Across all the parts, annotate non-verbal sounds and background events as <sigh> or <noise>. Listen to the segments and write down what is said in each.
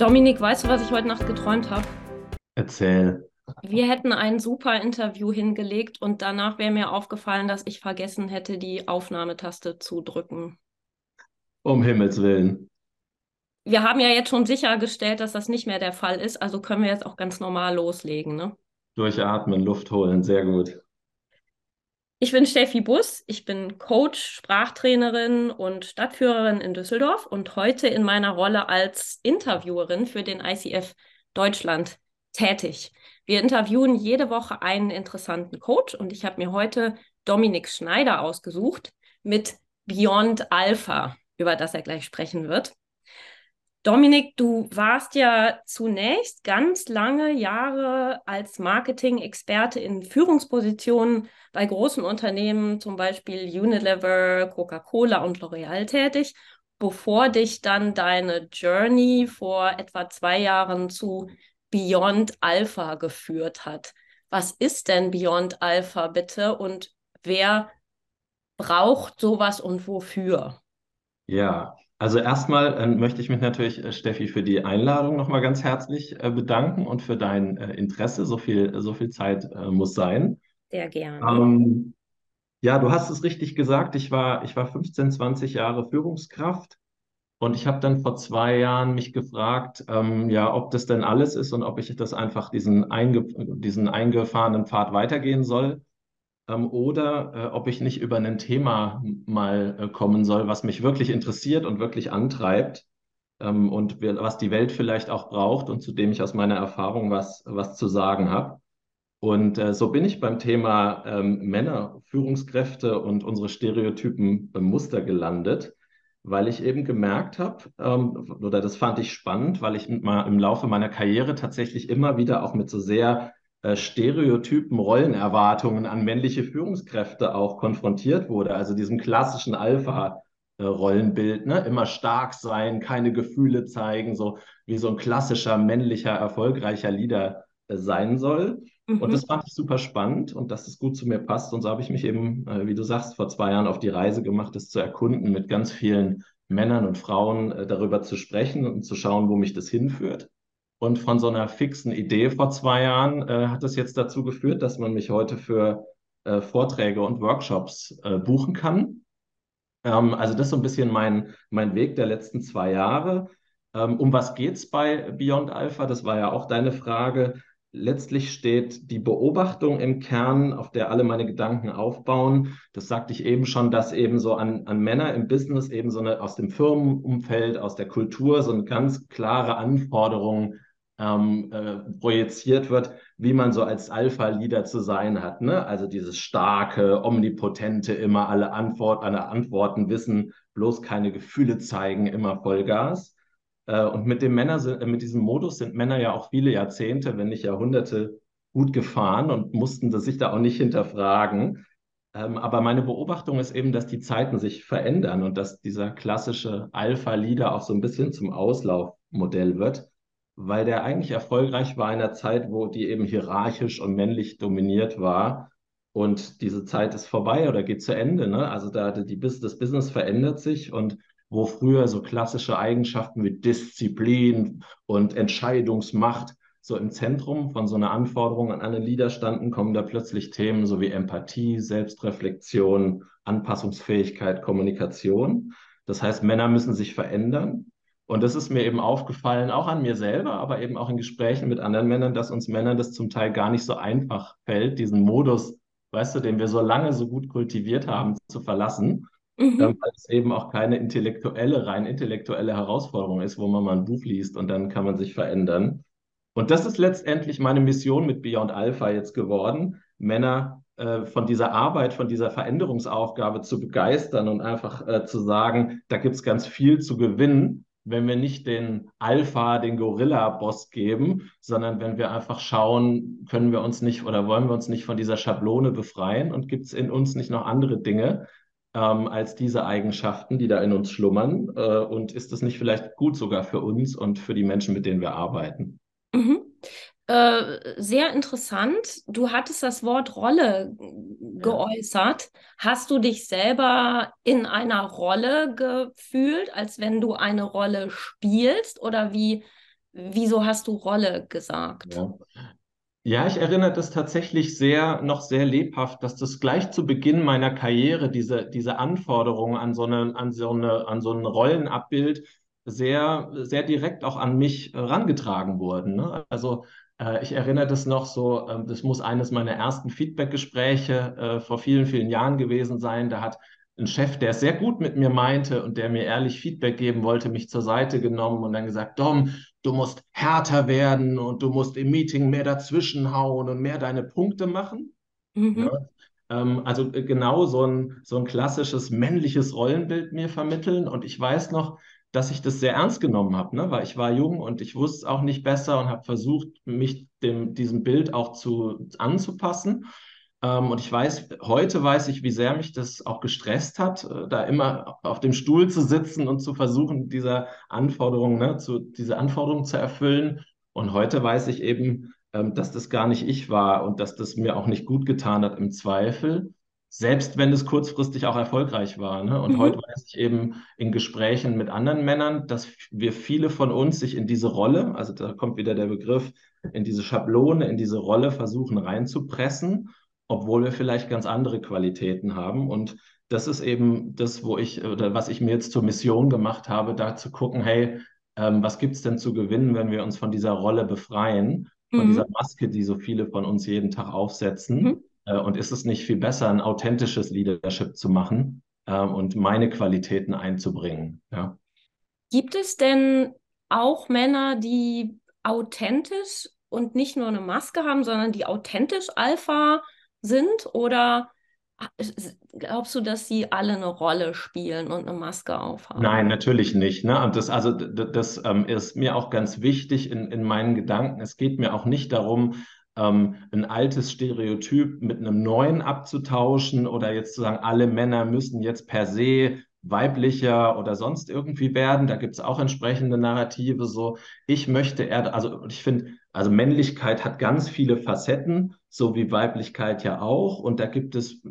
Dominik, weißt du, was ich heute Nacht geträumt habe? Erzähl. Wir hätten ein super Interview hingelegt und danach wäre mir aufgefallen, dass ich vergessen hätte, die Aufnahmetaste zu drücken. Um Himmels Willen. Wir haben ja jetzt schon sichergestellt, dass das nicht mehr der Fall ist, also können wir jetzt auch ganz normal loslegen, ne? Durchatmen, Luft holen, sehr gut. Ich bin Steffi Bus, ich bin Coach, Sprachtrainerin und Stadtführerin in Düsseldorf und heute in meiner Rolle als Interviewerin für den ICF Deutschland tätig. Wir interviewen jede Woche einen interessanten Coach und ich habe mir heute Dominik Schneider ausgesucht mit Beyond Alpha, über das er gleich sprechen wird. Dominik, du warst ja zunächst ganz lange Jahre als Marketing-Experte in Führungspositionen bei großen Unternehmen, zum Beispiel Unilever, Coca-Cola und L'Oreal tätig, bevor dich dann deine Journey vor etwa zwei Jahren zu Beyond Alpha geführt hat. Was ist denn Beyond Alpha bitte und wer braucht sowas und wofür? Ja, also erstmal äh, möchte ich mich natürlich, äh, Steffi, für die Einladung nochmal ganz herzlich äh, bedanken und für dein äh, Interesse. So viel, so viel Zeit muss sein. Sehr gerne. Ähm, ja, du hast es richtig gesagt. Ich war, ich war 15, 20 Jahre Führungskraft und ich habe dann vor zwei Jahren mich gefragt, ähm, ja, ob das denn alles ist und ob ich das einfach diesen, einge diesen eingefahrenen Pfad weitergehen soll ähm, oder äh, ob ich nicht über ein Thema mal äh, kommen soll, was mich wirklich interessiert und wirklich antreibt ähm, und wir, was die Welt vielleicht auch braucht und zu dem ich aus meiner Erfahrung was, was zu sagen habe. Und äh, so bin ich beim Thema ähm, Männer, Führungskräfte und unsere Stereotypen äh, Muster gelandet, weil ich eben gemerkt habe, ähm, oder das fand ich spannend, weil ich mal im Laufe meiner Karriere tatsächlich immer wieder auch mit so sehr Stereotypen, Rollenerwartungen an männliche Führungskräfte auch konfrontiert wurde, also diesem klassischen Alpha-Rollenbild, ne? immer stark sein, keine Gefühle zeigen, so wie so ein klassischer männlicher, erfolgreicher Leader äh, sein soll. Mhm. Und das fand ich super spannend und dass es gut zu mir passt. Und so habe ich mich eben, äh, wie du sagst, vor zwei Jahren auf die Reise gemacht, das zu erkunden, mit ganz vielen Männern und Frauen darüber zu sprechen und zu schauen, wo mich das hinführt. Und von so einer fixen Idee vor zwei Jahren äh, hat es jetzt dazu geführt, dass man mich heute für äh, Vorträge und Workshops äh, buchen kann. Ähm, also das ist so ein bisschen mein, mein Weg der letzten zwei Jahre. Ähm, um was geht es bei Beyond Alpha? Das war ja auch deine Frage. Letztlich steht die Beobachtung im Kern, auf der alle meine Gedanken aufbauen. Das sagte ich eben schon, dass eben so an, an Männer im Business eben so eine aus dem Firmenumfeld, aus der Kultur so eine ganz klare Anforderung ähm, äh, projiziert wird, wie man so als Alpha-Leader zu sein hat. Ne? Also dieses starke, omnipotente, immer alle, Antwort, alle Antworten wissen, bloß keine Gefühle zeigen, immer Vollgas. Äh, und mit dem Männer, mit diesem Modus sind Männer ja auch viele Jahrzehnte, wenn nicht Jahrhunderte gut gefahren und mussten das sich da auch nicht hinterfragen. Ähm, aber meine Beobachtung ist eben, dass die Zeiten sich verändern und dass dieser klassische Alpha-Leader auch so ein bisschen zum Auslaufmodell wird weil der eigentlich erfolgreich war in einer Zeit, wo die eben hierarchisch und männlich dominiert war. Und diese Zeit ist vorbei oder geht zu Ende. Ne? Also da die, das Business verändert sich und wo früher so klassische Eigenschaften wie Disziplin und Entscheidungsmacht so im Zentrum von so einer Anforderung an einen Leader standen, kommen da plötzlich Themen so wie Empathie, Selbstreflexion, Anpassungsfähigkeit, Kommunikation. Das heißt, Männer müssen sich verändern und das ist mir eben aufgefallen, auch an mir selber, aber eben auch in Gesprächen mit anderen Männern, dass uns Männern das zum Teil gar nicht so einfach fällt, diesen Modus, weißt du, den wir so lange so gut kultiviert haben, zu verlassen. Mhm. Ähm, weil es eben auch keine intellektuelle, rein intellektuelle Herausforderung ist, wo man mal ein Buch liest und dann kann man sich verändern. Und das ist letztendlich meine Mission mit Beyond Alpha jetzt geworden, Männer äh, von dieser Arbeit, von dieser Veränderungsaufgabe zu begeistern und einfach äh, zu sagen, da gibt es ganz viel zu gewinnen wenn wir nicht den Alpha, den Gorilla-Boss geben, sondern wenn wir einfach schauen, können wir uns nicht oder wollen wir uns nicht von dieser Schablone befreien und gibt es in uns nicht noch andere Dinge ähm, als diese Eigenschaften, die da in uns schlummern? Äh, und ist das nicht vielleicht gut sogar für uns und für die Menschen, mit denen wir arbeiten? Mhm. Äh, sehr interessant. Du hattest das Wort Rolle geäußert. Hast du dich selber in einer Rolle gefühlt, als wenn du eine Rolle spielst? Oder wie wieso hast du Rolle gesagt? Ja. Ja, ich erinnere das tatsächlich sehr, noch sehr lebhaft, dass das gleich zu Beginn meiner Karriere, diese, diese Anforderungen an so eine, an so eine, an so ein Rollenabbild sehr, sehr direkt auch an mich herangetragen wurden. Ne? Also äh, ich erinnere das noch so, äh, das muss eines meiner ersten Feedbackgespräche äh, vor vielen, vielen Jahren gewesen sein. Da hat ein Chef, der es sehr gut mit mir meinte und der mir ehrlich Feedback geben wollte, mich zur Seite genommen und dann gesagt, Dom, du musst härter werden und du musst im Meeting mehr dazwischenhauen und mehr deine Punkte machen. Mhm. Ja, ähm, also äh, genau so ein, so ein klassisches männliches Rollenbild mir vermitteln. Und ich weiß noch, dass ich das sehr ernst genommen habe, ne? weil ich war jung und ich wusste auch nicht besser und habe versucht, mich dem, diesem Bild auch zu, anzupassen. Ähm, und ich weiß, heute weiß ich, wie sehr mich das auch gestresst hat, äh, da immer auf dem Stuhl zu sitzen und zu versuchen, dieser Anforderung, ne, zu, diese Anforderungen zu erfüllen. Und heute weiß ich eben, ähm, dass das gar nicht ich war und dass das mir auch nicht gut getan hat im Zweifel, selbst wenn es kurzfristig auch erfolgreich war. Ne? Und mhm. heute weiß ich eben in Gesprächen mit anderen Männern, dass wir viele von uns sich in diese Rolle, also da kommt wieder der Begriff, in diese Schablone, in diese Rolle versuchen reinzupressen obwohl wir vielleicht ganz andere Qualitäten haben. Und das ist eben das, wo ich oder was ich mir jetzt zur Mission gemacht habe, da zu gucken, hey, ähm, was gibt es denn zu gewinnen, wenn wir uns von dieser Rolle befreien, von mhm. dieser Maske, die so viele von uns jeden Tag aufsetzen? Mhm. Äh, und ist es nicht viel besser, ein authentisches Leadership zu machen äh, und meine Qualitäten einzubringen? Ja. Gibt es denn auch Männer, die authentisch und nicht nur eine Maske haben, sondern die authentisch Alpha sind? Oder glaubst du, dass sie alle eine Rolle spielen und eine Maske aufhaben? Nein, natürlich nicht. Ne? Und das, also, das, das ähm, ist mir auch ganz wichtig in, in meinen Gedanken. Es geht mir auch nicht darum, ähm, ein altes Stereotyp mit einem neuen abzutauschen oder jetzt zu sagen, alle Männer müssen jetzt per se weiblicher oder sonst irgendwie werden. Da gibt es auch entsprechende Narrative. So, ich möchte eher, also ich finde, also Männlichkeit hat ganz viele Facetten, so wie Weiblichkeit ja auch. Und da gibt es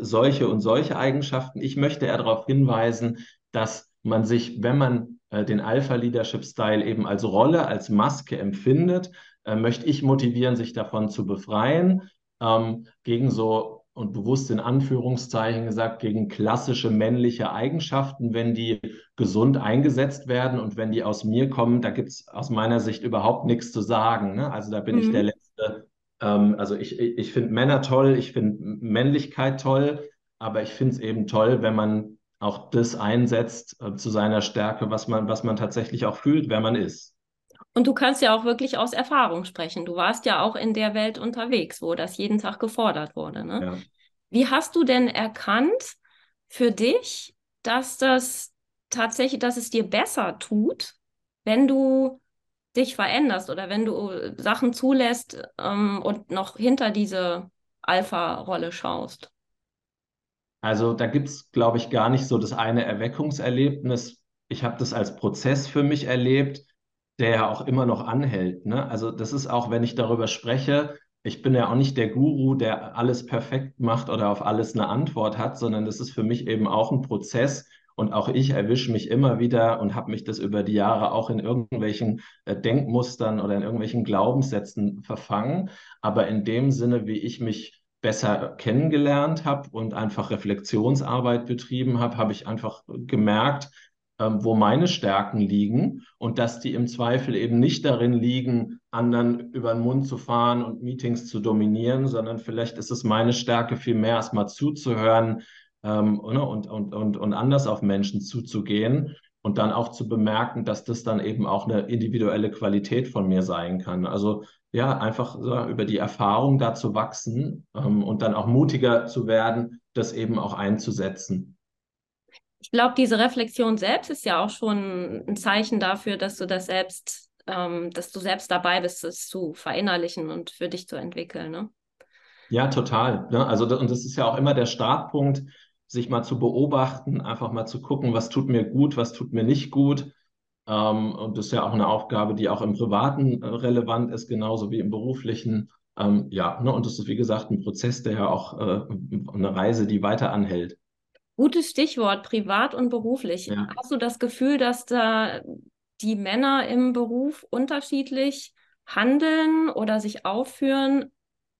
solche und solche Eigenschaften. Ich möchte eher darauf hinweisen, dass man sich, wenn man äh, den Alpha-Leadership-Style eben als Rolle, als Maske empfindet, äh, möchte ich motivieren, sich davon zu befreien, ähm, gegen so und bewusst in Anführungszeichen gesagt, gegen klassische männliche Eigenschaften, wenn die gesund eingesetzt werden und wenn die aus mir kommen, da gibt es aus meiner Sicht überhaupt nichts zu sagen. Ne? Also da bin mhm. ich der Letzte. Ähm, also ich, ich finde Männer toll, ich finde Männlichkeit toll, aber ich finde es eben toll, wenn man auch das einsetzt äh, zu seiner Stärke, was man, was man tatsächlich auch fühlt, wer man ist. Und du kannst ja auch wirklich aus Erfahrung sprechen. Du warst ja auch in der Welt unterwegs, wo das jeden Tag gefordert wurde. Ne? Ja. Wie hast du denn erkannt für dich, dass das tatsächlich, dass es dir besser tut, wenn du dich veränderst oder wenn du Sachen zulässt ähm, und noch hinter diese Alpha-Rolle schaust? Also da gibt es, glaube ich, gar nicht so das eine Erweckungserlebnis. Ich habe das als Prozess für mich erlebt der ja auch immer noch anhält. Ne? Also das ist auch, wenn ich darüber spreche, ich bin ja auch nicht der Guru, der alles perfekt macht oder auf alles eine Antwort hat, sondern das ist für mich eben auch ein Prozess. Und auch ich erwische mich immer wieder und habe mich das über die Jahre auch in irgendwelchen äh, Denkmustern oder in irgendwelchen Glaubenssätzen verfangen. Aber in dem Sinne, wie ich mich besser kennengelernt habe und einfach Reflexionsarbeit betrieben habe, habe ich einfach gemerkt, wo meine Stärken liegen und dass die im Zweifel eben nicht darin liegen, anderen über den Mund zu fahren und Meetings zu dominieren, sondern vielleicht ist es meine Stärke, viel mehr erstmal zuzuhören ähm, und, und, und, und anders auf Menschen zuzugehen und dann auch zu bemerken, dass das dann eben auch eine individuelle Qualität von mir sein kann. Also ja, einfach so über die Erfahrung da zu wachsen ähm, und dann auch mutiger zu werden, das eben auch einzusetzen ich glaube, diese Reflexion selbst ist ja auch schon ein Zeichen dafür, dass du das selbst, ähm, dass du selbst dabei bist, es zu verinnerlichen und für dich zu entwickeln. Ne? Ja, total. Ne? Also, und das ist ja auch immer der Startpunkt, sich mal zu beobachten, einfach mal zu gucken, was tut mir gut, was tut mir nicht gut. Ähm, und das ist ja auch eine Aufgabe, die auch im Privaten äh, relevant ist, genauso wie im beruflichen. Ähm, ja, ne? und das ist, wie gesagt, ein Prozess, der ja auch äh, eine Reise, die weiter anhält. Gutes Stichwort, privat und beruflich. Ja. Hast du das Gefühl, dass da die Männer im Beruf unterschiedlich handeln oder sich aufführen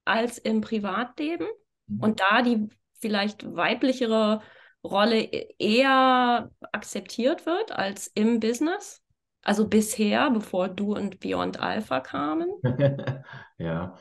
als im Privatleben mhm. und da die vielleicht weiblichere Rolle e-, eher akzeptiert wird als im Business? Also bisher, bevor du und Beyond Alpha kamen? <laughs> ja,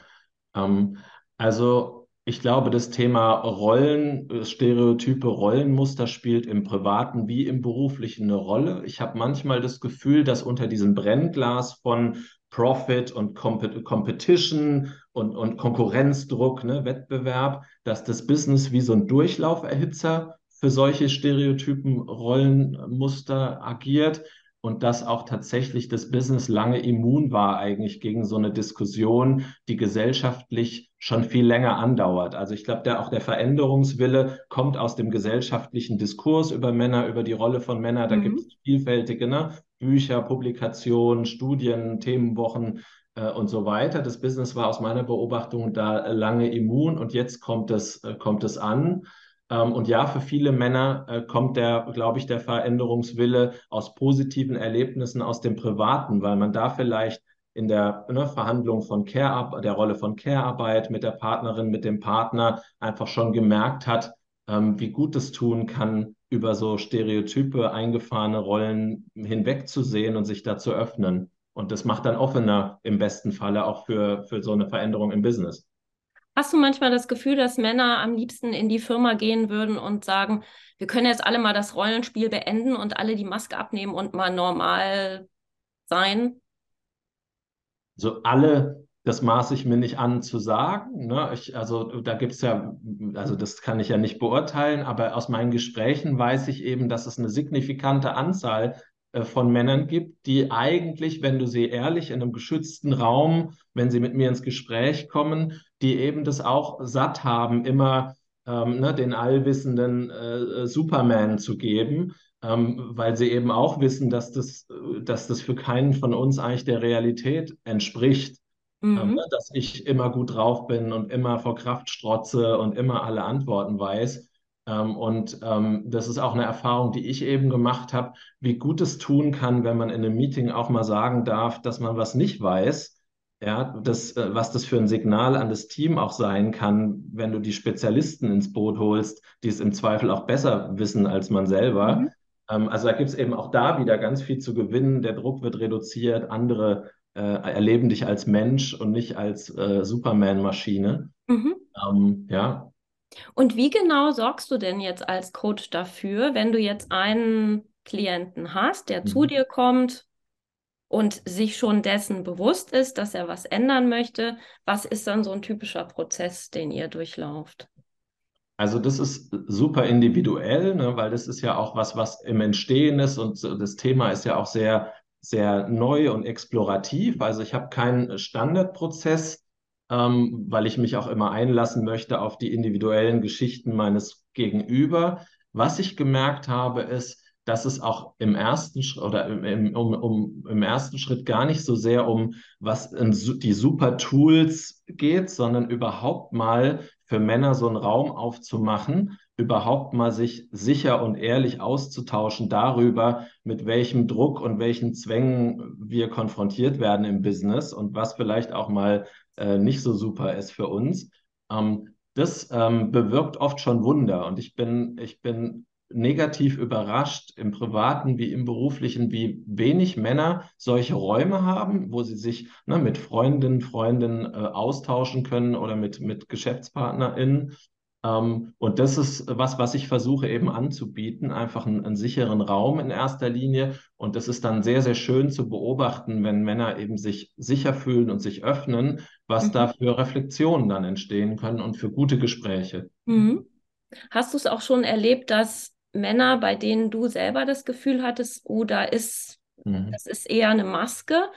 ähm, also ich glaube, das Thema Rollen, Stereotype, Rollenmuster spielt im privaten wie im beruflichen eine Rolle. Ich habe manchmal das Gefühl, dass unter diesem Brennglas von Profit und Compet Competition und, und Konkurrenzdruck, ne, Wettbewerb, dass das Business wie so ein Durchlauferhitzer für solche Stereotypen, Rollenmuster agiert und dass auch tatsächlich das Business lange immun war eigentlich gegen so eine Diskussion, die gesellschaftlich schon viel länger andauert. Also ich glaube, der, auch der Veränderungswille kommt aus dem gesellschaftlichen Diskurs über Männer, über die Rolle von Männern. Da mhm. gibt es vielfältige ne? Bücher, Publikationen, Studien, Themenwochen äh, und so weiter. Das Business war aus meiner Beobachtung da lange immun und jetzt kommt es, äh, kommt es an. Ähm, und ja, für viele Männer äh, kommt der, glaube ich, der Veränderungswille aus positiven Erlebnissen aus dem Privaten, weil man da vielleicht in der ne, Verhandlung von Care, der Rolle von Care-Arbeit mit der Partnerin, mit dem Partner einfach schon gemerkt hat, ähm, wie gut es tun kann, über so Stereotype, eingefahrene Rollen hinwegzusehen und sich da zu öffnen. Und das macht dann offener im besten Falle auch für, für so eine Veränderung im Business. Hast du manchmal das Gefühl, dass Männer am liebsten in die Firma gehen würden und sagen, wir können jetzt alle mal das Rollenspiel beenden und alle die Maske abnehmen und mal normal sein? So alle, das maße ich mir nicht an zu sagen. Ne? Ich, also da gibt es ja, also das kann ich ja nicht beurteilen, aber aus meinen Gesprächen weiß ich eben, dass es eine signifikante Anzahl äh, von Männern gibt, die eigentlich, wenn du sie ehrlich in einem geschützten Raum, wenn sie mit mir ins Gespräch kommen, die eben das auch satt haben, immer ähm, ne, den allwissenden äh, Superman zu geben, ähm, weil sie eben auch wissen, dass das, dass das für keinen von uns eigentlich der Realität entspricht. Ähm, mhm. Ähm, dass ich immer gut drauf bin und immer vor Kraft strotze und immer alle Antworten weiß. Ähm, und ähm, das ist auch eine Erfahrung, die ich eben gemacht habe, wie gut es tun kann, wenn man in einem Meeting auch mal sagen darf, dass man was nicht weiß. Ja, das, äh, was das für ein Signal an das Team auch sein kann, wenn du die Spezialisten ins Boot holst, die es im Zweifel auch besser wissen als man selber. Mhm. Ähm, also da gibt es eben auch da wieder ganz viel zu gewinnen. Der Druck wird reduziert, andere äh, erleben dich als Mensch und nicht als äh, Superman-Maschine. Mhm. Ähm, ja, und wie genau sorgst du denn jetzt als Coach dafür, wenn du jetzt einen Klienten hast, der mhm. zu dir kommt und sich schon dessen bewusst ist, dass er was ändern möchte? Was ist dann so ein typischer Prozess, den ihr durchlauft? Also das ist super individuell, ne, weil das ist ja auch was, was im Entstehen ist und das Thema ist ja auch sehr, sehr neu und explorativ. Also ich habe keinen Standardprozess, ähm, weil ich mich auch immer einlassen möchte auf die individuellen Geschichten meines Gegenüber. Was ich gemerkt habe, ist, dass es auch im ersten Schritt oder im, um, um, im ersten Schritt gar nicht so sehr um was die super Tools geht, sondern überhaupt mal für Männer so einen Raum aufzumachen, überhaupt mal sich sicher und ehrlich auszutauschen darüber, mit welchem Druck und welchen Zwängen wir konfrontiert werden im Business und was vielleicht auch mal äh, nicht so super ist für uns. Ähm, das ähm, bewirkt oft schon Wunder und ich bin, ich bin negativ überrascht im privaten wie im beruflichen, wie wenig Männer solche Räume haben, wo sie sich ne, mit Freundinnen, Freunden äh, austauschen können oder mit, mit GeschäftspartnerInnen ähm, und das ist was, was ich versuche eben anzubieten, einfach einen, einen, sicheren Raum in erster Linie. Und das ist dann sehr, sehr schön zu beobachten, wenn Männer eben sich sicher fühlen und sich öffnen, was mhm. da für Reflexionen dann entstehen können und für gute Gespräche. Mhm. Hast du es auch schon erlebt, dass Männer, bei denen du selber das Gefühl hattest, oh, da ist, mhm. das ist eher eine Maske,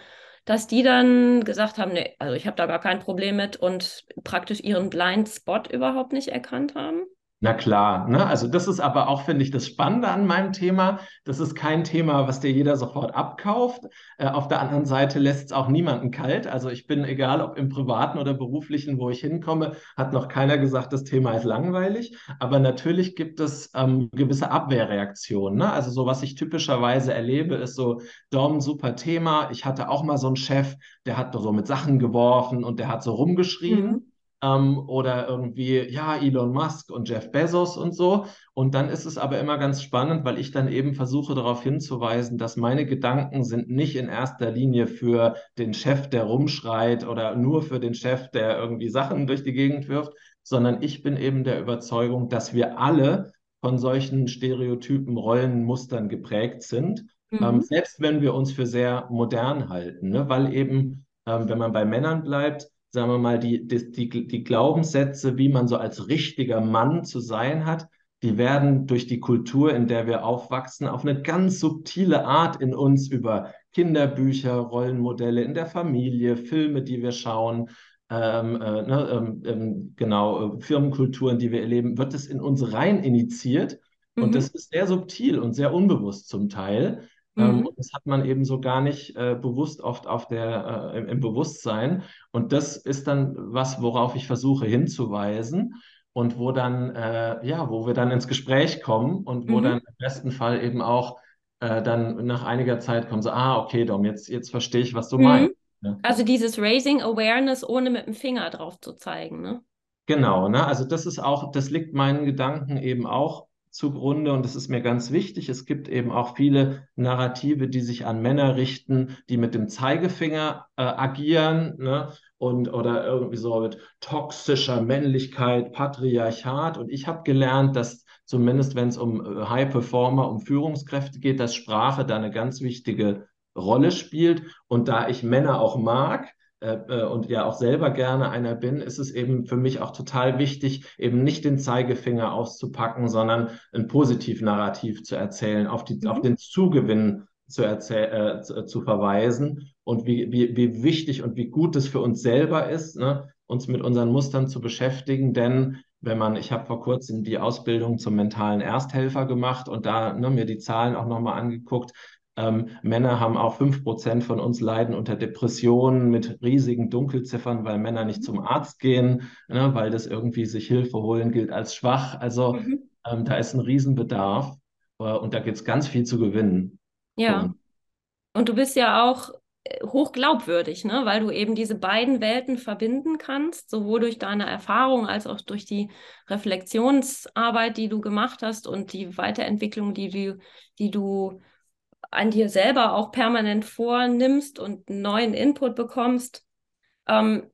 dass die dann gesagt haben, nee, also ich habe da gar kein Problem mit und praktisch ihren Blind Spot überhaupt nicht erkannt haben? Na klar, ne? Also das ist aber auch, finde ich, das Spannende an meinem Thema. Das ist kein Thema, was dir jeder sofort abkauft. Äh, auf der anderen Seite lässt es auch niemanden kalt. Also ich bin, egal ob im privaten oder beruflichen, wo ich hinkomme, hat noch keiner gesagt, das Thema ist langweilig. Aber natürlich gibt es ähm, gewisse Abwehrreaktionen. Ne? Also so, was ich typischerweise erlebe, ist so, Dom, super Thema. Ich hatte auch mal so einen Chef, der hat so mit Sachen geworfen und der hat so rumgeschrien. Mhm ähm, oder irgendwie, ja, Elon Musk und Jeff Bezos und so. Und dann ist es aber immer ganz spannend, weil ich dann eben versuche darauf hinzuweisen, dass meine Gedanken sind nicht in erster Linie für den Chef, der rumschreit oder nur für den Chef, der irgendwie Sachen durch die Gegend wirft, sondern ich bin eben der Überzeugung, dass wir alle von solchen Stereotypen, Rollenmustern geprägt sind. Mhm. Ähm, selbst wenn wir uns für sehr modern halten, ne? weil eben, ähm, wenn man bei Männern bleibt, sagen wir mal, die, die, die, die Glaubenssätze, wie man so als richtiger Mann zu sein hat, die werden durch die Kultur, in der wir aufwachsen, auf eine ganz subtile Art in uns über Kinderbücher, Rollenmodelle in der Familie, Filme, die wir schauen, ähm, äh, ne, ähm, ähm genau, äh, Firmenkulturen, die wir erleben, wird es in uns rein initiiert. Mhm. Und das ist sehr subtil und sehr unbewusst zum Teil. Ähm, mhm. und das hat man eben so gar nicht äh, bewusst oft auf der, äh, im, im, Bewusstsein. Und das ist dann was, worauf ich versuche hinzuweisen und wo dann, äh, ja, wo wir dann ins Gespräch kommen und wo mhm. dann im besten Fall eben auch äh, dann nach einiger Zeit kommen so, ah, okay, Dom, jetzt, jetzt verstehe ich, was du mhm. meinst. Ja. Also dieses Raising Awareness, ohne mit dem Finger drauf zu zeigen, ne? Genau, ne? Also das ist auch, das liegt meinen Gedanken eben auch zugrunde und das ist mir ganz wichtig. Es gibt eben auch viele Narrative, die sich an Männer richten, die mit dem Zeigefinger äh, agieren ne? und oder irgendwie so mit toxischer Männlichkeit, Patriarchat. Und ich habe gelernt, dass zumindest wenn es um äh, High Performer, um Führungskräfte geht, dass Sprache da eine ganz wichtige Rolle spielt. Und da ich Männer auch mag, und ja auch selber gerne einer bin, ist es eben für mich auch total wichtig, eben nicht den Zeigefinger auszupacken, sondern ein Positivnarrativ zu erzählen, auf, die, mhm. auf den Zugewinn zu, äh, zu, zu, verweisen und wie, wie, wie wichtig und wie gut es für uns selber ist, ne, uns mit unseren Mustern zu beschäftigen, denn wenn man, ich habe vor kurzem die Ausbildung zum mentalen Ersthelfer gemacht und da ne, mir die Zahlen auch nochmal angeguckt, ähm, Männer haben auch 5% von uns leiden unter Depressionen mit riesigen Dunkelziffern, weil Männer nicht zum Arzt gehen, ne, weil das irgendwie sich Hilfe holen gilt als schwach. Also mhm. ähm, da ist ein Riesenbedarf äh, und da gibt es ganz viel zu gewinnen. Ja. Und du bist ja auch äh, hochglaubwürdig, ne? weil du eben diese beiden Welten verbinden kannst, sowohl durch deine Erfahrung als auch durch die Reflexionsarbeit, die du gemacht hast und die Weiterentwicklung, die du, die du an dir selber auch permanent vornimmst und neuen Input bekommst. Ähm,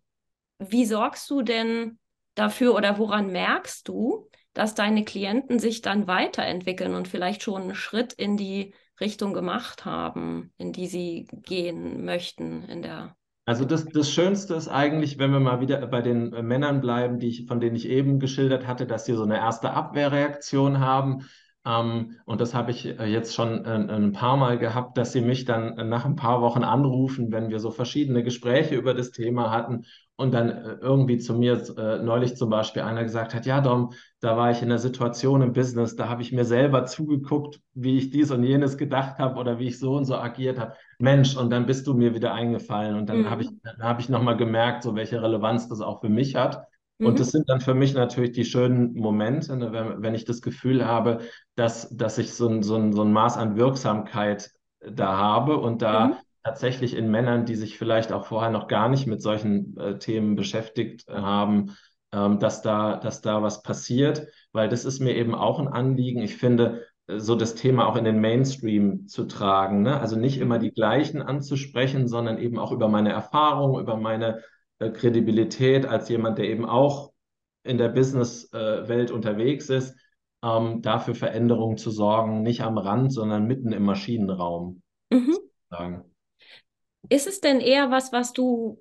wie sorgst du denn dafür oder woran merkst du, dass deine Klienten sich dann weiterentwickeln und vielleicht schon einen Schritt in die Richtung gemacht haben, in die sie gehen möchten in der also das, das Schönste ist eigentlich, wenn wir mal wieder bei den Männern bleiben, die ich, von denen ich eben geschildert hatte, dass sie so eine erste Abwehrreaktion haben. Ähm, und das habe ich äh, jetzt schon äh, ein paar Mal gehabt, dass sie mich dann nach ein paar Wochen anrufen, wenn wir so verschiedene Gespräche über das Thema hatten und dann äh, irgendwie zu mir neulich zum Beispiel einer gesagt hat, ja Dom, da war ich in einer Situation im Business, da habe ich mir selber zugeguckt, wie ich dies und jenes gedacht habe oder wie ich so und so agiert habe. Mensch, und dann bist du mir wieder eingefallen und dann mhm. habe ich, dann habe ich nochmal gemerkt, so welche Relevanz das auch für mich hat. Und mhm. das sind dann für mich natürlich die schönen Momente, ne, wenn, wenn ich das Gefühl habe, dass, dass ich so ein, so, ein, so ein Maß an Wirksamkeit da habe und da mhm. tatsächlich in Männern, die sich vielleicht auch vorher noch gar nicht mit solchen äh, Themen beschäftigt haben, ähm, dass, da, dass da was passiert, weil das ist mir eben auch ein Anliegen. Ich finde, äh, so das Thema auch in den Mainstream zu tragen. Ne? Also nicht immer die gleichen anzusprechen, sondern eben auch über meine Erfahrung, über meine äh, Kredibilität als jemand, der eben auch in der Businesswelt unterwegs ist, ähm, dafür Veränderungen zu sorgen, nicht am Rand, sondern mitten im Maschinenraum. Mhm. Ist es denn eher was, was du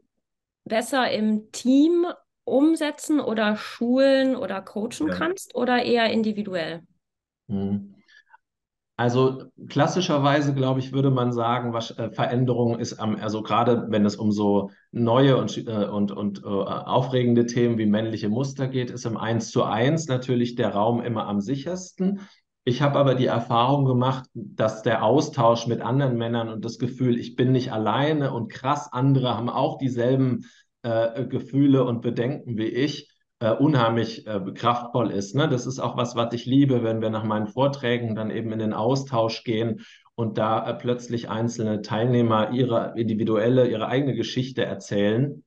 besser im Team umsetzen oder schulen oder coachen ja. kannst oder eher individuell? Mhm. Also klassischerweise, glaube ich, würde man sagen, was äh, Veränderung ist am, also gerade wenn es um so neue und, äh, und, und äh, aufregende Themen wie männliche Muster geht, ist im Eins zu eins natürlich der Raum immer am sichersten. Ich habe aber die Erfahrung gemacht, dass der Austausch mit anderen Männern und das Gefühl, ich bin nicht alleine und krass, andere haben auch dieselben äh, Gefühle und Bedenken wie ich, äh, unheimlich äh, kraftvoll ist. Ne? Das ist auch was, was ich liebe, wenn wir nach meinen Vorträgen dann eben in den Austausch gehen und da äh, plötzlich einzelne Teilnehmer ihre individuelle, ihre eigene Geschichte erzählen.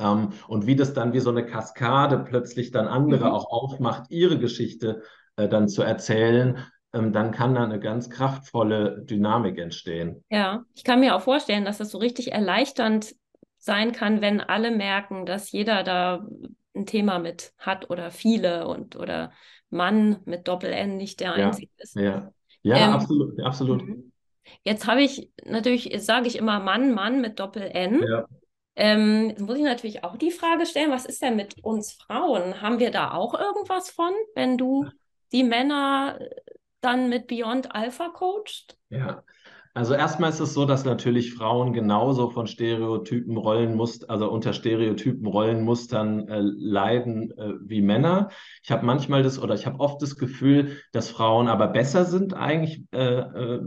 Ähm, und wie das dann wie so eine Kaskade plötzlich dann andere mhm. auch aufmacht, ihre Geschichte äh, dann zu erzählen, ähm, dann kann da eine ganz kraftvolle Dynamik entstehen. Ja, ich kann mir auch vorstellen, dass das so richtig erleichternd sein kann, wenn alle merken, dass jeder da ein Thema mit hat oder viele und oder Mann mit Doppel-N nicht der ja, einzige ist. Ja, ja ähm, absolut, absolut. Mhm. Jetzt habe ich natürlich, sage ich immer Mann, Mann mit Doppel-N. Ja. Ähm, jetzt muss ich natürlich auch die Frage stellen, was ist denn mit uns Frauen? Haben wir da auch irgendwas von, wenn du die Männer dann mit Beyond Alpha coachst? Ja, also erstmal ist es so, dass natürlich Frauen genauso von Stereotypen Rollenmustern, also unter Stereotypen Rollenmustern äh, leiden äh, wie Männer. Ich habe manchmal das oder ich habe oft das Gefühl, dass Frauen aber besser sind eigentlich äh, äh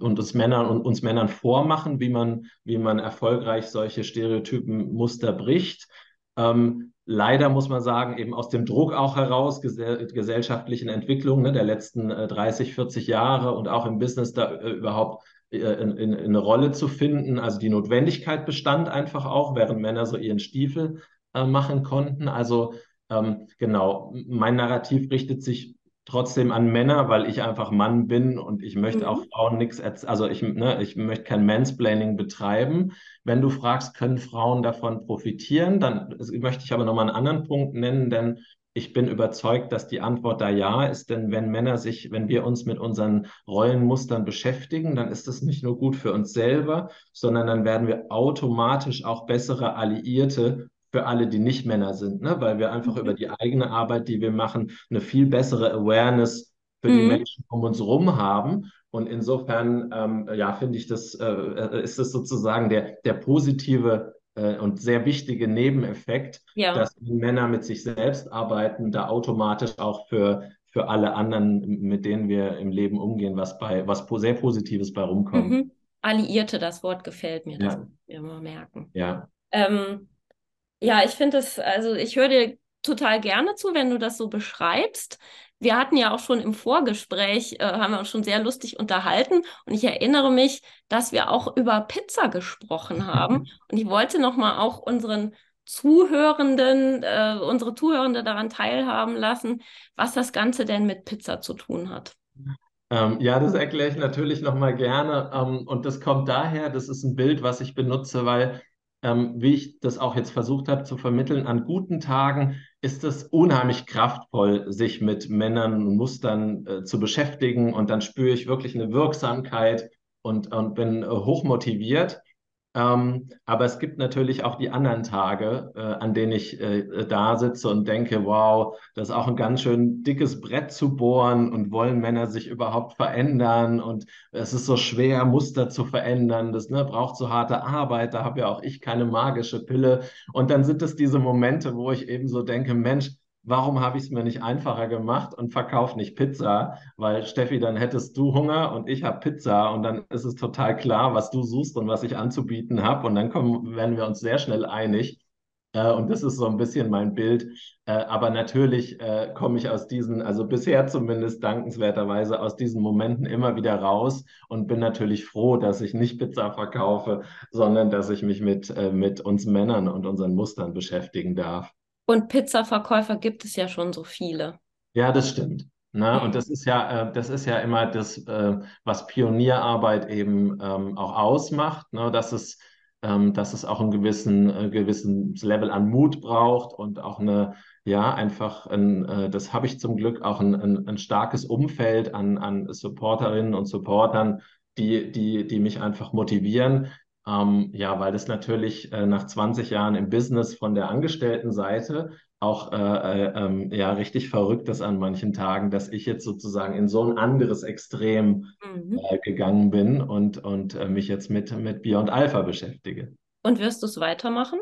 und uns Männern und uns Männern vormachen, wie man wie man erfolgreich solche Stereotypen Muster bricht. Ähm, leider muss man sagen, eben aus dem Druck auch heraus, gesell gesellschaftlichen Entwicklungen ne, der letzten äh, 30, 40 Jahre und auch im Business da äh, überhaupt äh, in, in, in, eine Rolle zu finden. Also die Notwendigkeit bestand einfach auch, während Männer so ihren Stiefel äh, machen konnten. Also ähm, genau, mein Narrativ richtet sich trotzdem an Männer, weil ich einfach Mann bin und ich möchte mhm. auch Frauen nichts erzählen. Also ich, ne, ich möchte kein Mansplaining betreiben. Wenn du fragst, können Frauen davon profitieren, dann möchte ich aber nochmal einen anderen Punkt nennen, denn ich bin überzeugt, dass die Antwort da ja ist, denn wenn Männer sich, wenn wir uns mit unseren Rollenmustern beschäftigen, dann ist das nicht nur gut für uns selber, sondern dann werden wir automatisch auch bessere Alliierte für alle, die nicht Männer sind, ne? weil wir einfach mhm. über die eigene Arbeit, die wir machen, eine viel bessere Awareness für mhm. die Menschen um uns herum haben. Und insofern, ähm, ja, finde ich, das äh, ist das sozusagen der, der positive äh, und sehr wichtige Nebeneffekt, ja. dass Männer mit sich selbst arbeiten, da automatisch auch für, für alle anderen, mit denen wir im Leben umgehen, was bei was sehr Positives bei rumkommt. Mhm. Alliierte, das Wort gefällt mir, das ja. wir immer merken. Ja. Ähm, ja, ich finde es, also ich höre dir total gerne zu, wenn du das so beschreibst. Wir hatten ja auch schon im Vorgespräch, äh, haben wir uns schon sehr lustig unterhalten und ich erinnere mich, dass wir auch über Pizza gesprochen haben und ich wollte nochmal auch unseren Zuhörenden, äh, unsere Zuhörende daran teilhaben lassen, was das Ganze denn mit Pizza zu tun hat. Ähm, ja, das erkläre ich natürlich nochmal gerne. Ähm, und das kommt daher, das ist ein Bild, was ich benutze, weil ähm, wie ich das auch jetzt versucht habe zu vermitteln, an guten Tagen ist es unheimlich kraftvoll, sich mit Männern und Mustern äh, zu beschäftigen. Und dann spüre ich wirklich eine Wirksamkeit und, und bin äh, hochmotiviert. Ähm, aber es gibt natürlich auch die anderen Tage, äh, an denen ich äh, da sitze und denke, wow, das ist auch ein ganz schön dickes Brett zu bohren und wollen Männer sich überhaupt verändern und es ist so schwer, Muster zu verändern. Das ne, braucht so harte Arbeit, da habe ja auch ich keine magische Pille. Und dann sind es diese Momente, wo ich eben so denke, Mensch, warum habe ich es mir nicht einfacher gemacht und verkaufe nicht Pizza? Weil Steffi, dann hättest du Hunger und ich habe Pizza und dann ist es total klar, was du suchst und was ich anzubieten habe und dann kommen, werden wir uns sehr schnell einig. Äh, und das ist so ein bisschen mein Bild. Äh, aber natürlich äh, komme ich aus diesen, also bisher zumindest dankenswerterweise aus diesen Momenten immer wieder raus und bin natürlich froh, dass ich nicht Pizza verkaufe, sondern dass ich mich mit, mit uns Männern und unseren Mustern beschäftigen darf. Und Pizzaverkäufer gibt es ja schon so viele. Ja, das stimmt. Ne? Und das ist ja, äh, das ist ja immer das, äh, was Pionierarbeit eben ähm, auch ausmacht, ne? dass es ähm, dass es auch ein gewissen, äh, gewisses Level an Mut braucht und auch eine, ja, einfach, ein, äh, das habe ich zum Glück auch ein, ein, ein starkes Umfeld an, an Supporterinnen und Supportern, die, die, die mich einfach motivieren, Ähm, ja, weil das natürlich äh, nach 20 Jahren im Business von der Angestelltenseite auch äh, äh, ähm, ja richtig verrückt ist an manchen Tagen, dass ich jetzt sozusagen in so ein anderes Extrem mhm. Äh, gegangen bin und, und äh, mich jetzt mit, mit Beyond Alpha beschäftige. Und wirst du es weitermachen?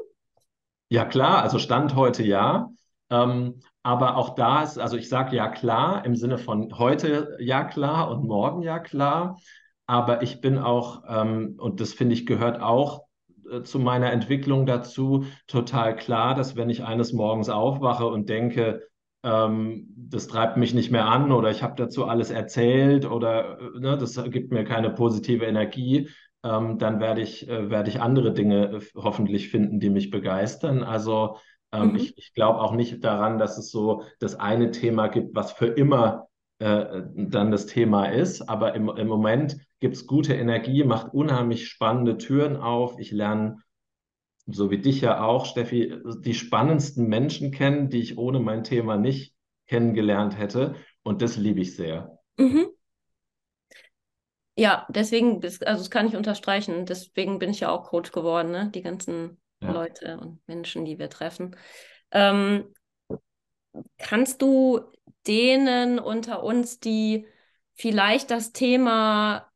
Ja, klar, also Stand heute ja. Ähm, aber auch da ist, also ich sage ja klar im Sinne von heute ja klar und morgen ja klar. Aber ich bin auch, ähm, und das finde ich gehört auch äh, zu meiner Entwicklung dazu, total klar, dass wenn ich eines Morgens aufwache und denke, ähm, das treibt mich nicht mehr an oder ich habe dazu alles erzählt oder äh, ne, das gibt mir keine positive Energie, ähm, dann werde ich, äh, werde ich andere Dinge äh, hoffentlich finden, die mich begeistern. Also ähm, mhm. ich, ich glaube auch nicht daran, dass es so das eine Thema gibt, was für immer äh, dann das Thema ist. Aber im, im Moment gibt es gute Energie, macht unheimlich spannende Türen auf. Ich lerne, so wie dich ja auch, Steffi, die spannendsten Menschen kennen, die ich ohne mein Thema nicht kennengelernt hätte. Und das liebe ich sehr. Mhm. Ja, deswegen, also das kann ich unterstreichen. Deswegen bin ich ja auch Coach geworden, ne? Die ganzen ja. Leute und Menschen, die wir treffen. Ähm, kannst du denen unter uns, die vielleicht das Thema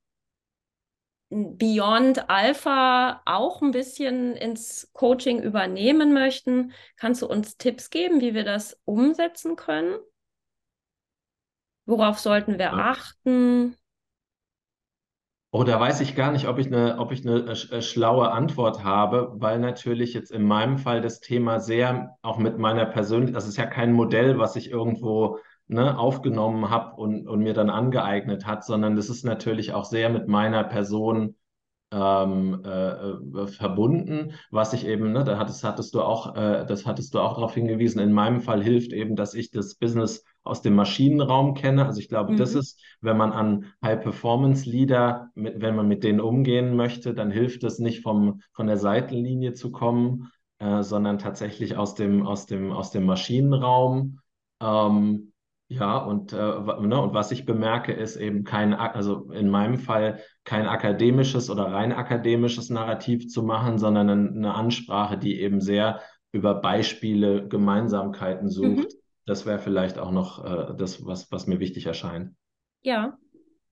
Beyond Alpha auch ein bisschen ins Coaching übernehmen möchten, kannst du uns Tipps geben, wie wir das umsetzen können? Worauf sollten wir ja. achten? Oh, da weiß ich gar nicht, ob ich eine, ob ich eine äh, schlaue Antwort habe, weil natürlich jetzt in meinem Fall das Thema sehr auch mit meiner Persönlichkeit, das ist ja kein Modell, was ich irgendwo ne, aufgenommen habe und, und mir dann angeeignet hat, sondern das ist natürlich auch sehr mit meiner Person ähm, äh, äh, verbunden, was ich eben, ne, da hattest, hattest du auch, äh, das hattest du auch darauf hingewiesen. In meinem Fall hilft eben, dass ich das Business aus dem Maschinenraum kenne. Also ich glaube, mhm. das ist, wenn man an High-Performance-Leader, wenn man mit denen umgehen möchte, dann hilft es nicht vom, von der Seitenlinie zu kommen, äh, sondern tatsächlich aus dem, aus dem, aus dem Maschinenraum. Ähm, ja, und, äh, ne, und was ich bemerke, ist eben kein, also in meinem Fall kein akademisches oder rein akademisches Narrativ zu machen, sondern eine Ansprache, die eben sehr über Beispiele, Gemeinsamkeiten sucht. Mhm. Das wäre vielleicht auch noch äh, das, was, was mir wichtig erscheint. Ja,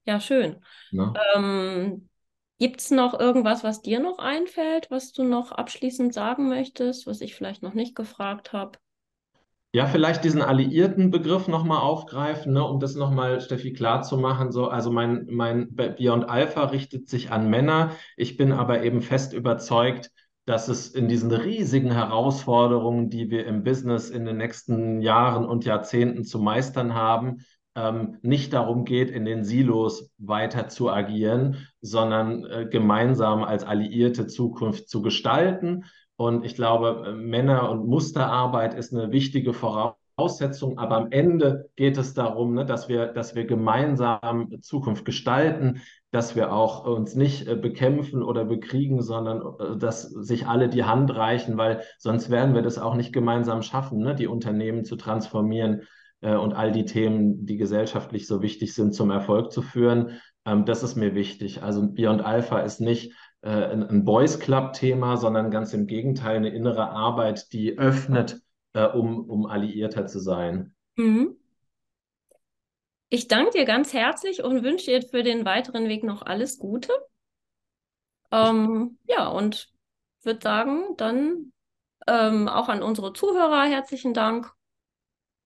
ja, schön. Ne? Ähm, Gibt es noch irgendwas, was dir noch einfällt, was du noch abschließend sagen möchtest, was ich vielleicht noch nicht gefragt habe? Ja, vielleicht diesen alliierten Begriff nochmal aufgreifen, ne, um das nochmal, Steffi, klar zu machen. So, also mein, mein Beyond Alpha richtet sich an Männer. Ich bin aber eben fest überzeugt, dass es in diesen riesigen Herausforderungen, die wir im Business in den nächsten Jahren und Jahrzehnten zu meistern haben, ähm, nicht darum geht, in den Silos weiter zu agieren, sondern äh, gemeinsam als alliierte Zukunft zu gestalten und ich glaube, äh, Männer- und Musterarbeit ist eine wichtige Voraussetzung. Aber am Ende geht es darum, ne, dass wir, dass wir gemeinsam Zukunft gestalten, dass wir auch uns nicht äh, bekämpfen oder bekriegen, sondern äh, dass sich alle die Hand reichen, weil sonst werden wir das auch nicht gemeinsam schaffen, ne, die Unternehmen zu transformieren und all die Themen, die gesellschaftlich so wichtig sind, zum Erfolg zu führen. Ähm, das ist mir wichtig. Also Beyond Alpha ist nicht äh, ein Boys Club-Thema, sondern ganz im Gegenteil eine innere Arbeit, die öffnet, äh, um, um Alliierter zu sein. Mhm. Ich danke dir ganz herzlich und wünsche dir für den weiteren Weg noch alles Gute. Ähm, ja, und würde sagen, dann ähm, auch an unsere Zuhörer herzlichen Dank.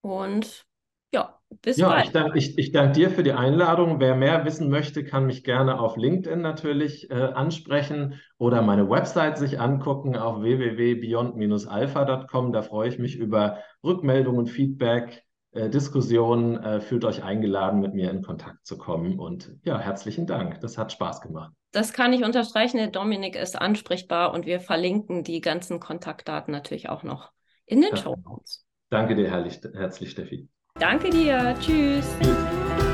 Und ja, bis ja, bald. Ich danke, ich, ich danke dir für die Einladung. Wer mehr wissen möchte, kann mich gerne auf LinkedIn natürlich äh, ansprechen oder meine Website sich angucken auf www.beyond-alpha.com. Da freue ich mich über Rückmeldungen, Feedback, äh, Diskussionen. Äh, fühlt euch eingeladen, mit mir in Kontakt zu kommen. Und ja, herzlichen Dank. Das hat Spaß gemacht. Das kann ich unterstreichen. Der Dominik ist ansprechbar und wir verlinken die ganzen Kontaktdaten natürlich auch noch in den ja, Show Notes. Danke dir herrlich, herzlich, Steffi. Danke dir. Tschüss. Tschüss.